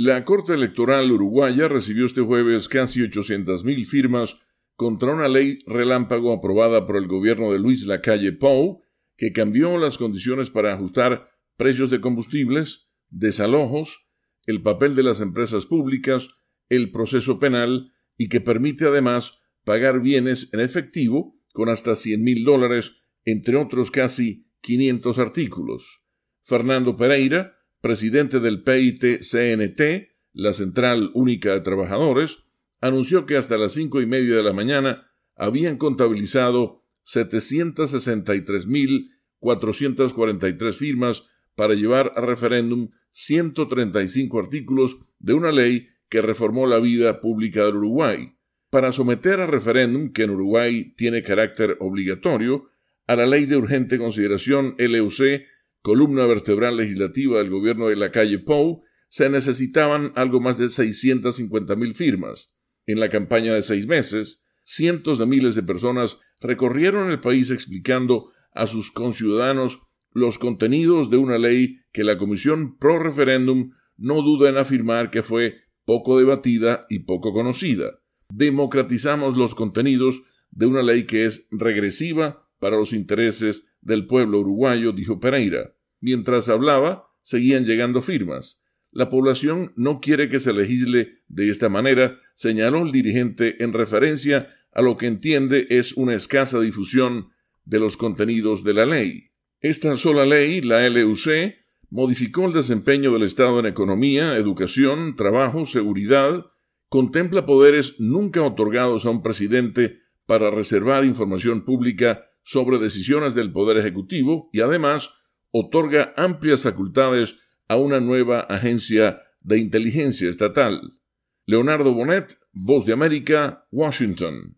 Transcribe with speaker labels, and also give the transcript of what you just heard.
Speaker 1: La Corte Electoral uruguaya recibió este jueves casi 800.000 firmas contra una ley relámpago aprobada por el gobierno de Luis Lacalle Pou, que cambió las condiciones para ajustar precios de combustibles, desalojos, el papel de las empresas públicas, el proceso penal y que permite además pagar bienes en efectivo con hasta 100 mil dólares, entre otros casi 500 artículos. Fernando Pereira, presidente del PIT-CNT, la Central Única de Trabajadores, anunció que hasta las cinco y media de la mañana habían contabilizado 763.443 firmas para llevar a referéndum 135 artículos de una ley que reformó la vida pública del Uruguay, para someter a referéndum, que en Uruguay tiene carácter obligatorio, a la ley de urgente consideración LUC columna vertebral legislativa del gobierno de la calle Pou, se necesitaban algo más de 650.000 firmas. En la campaña de seis meses, cientos de miles de personas recorrieron el país explicando a sus conciudadanos los contenidos de una ley que la Comisión Pro Referéndum no duda en afirmar que fue poco debatida y poco conocida. Democratizamos los contenidos de una ley que es regresiva para los intereses del pueblo uruguayo, dijo Pereira. Mientras hablaba, seguían llegando firmas. La población no quiere que se legisle de esta manera, señaló el dirigente en referencia a lo que entiende es una escasa difusión de los contenidos de la ley. Esta sola ley, la LUC, modificó el desempeño del Estado en economía, educación, trabajo, seguridad, contempla poderes nunca otorgados a un presidente para reservar información pública sobre decisiones del Poder Ejecutivo y además otorga amplias facultades a una nueva agencia de inteligencia estatal. Leonardo Bonet, Voz de América, Washington.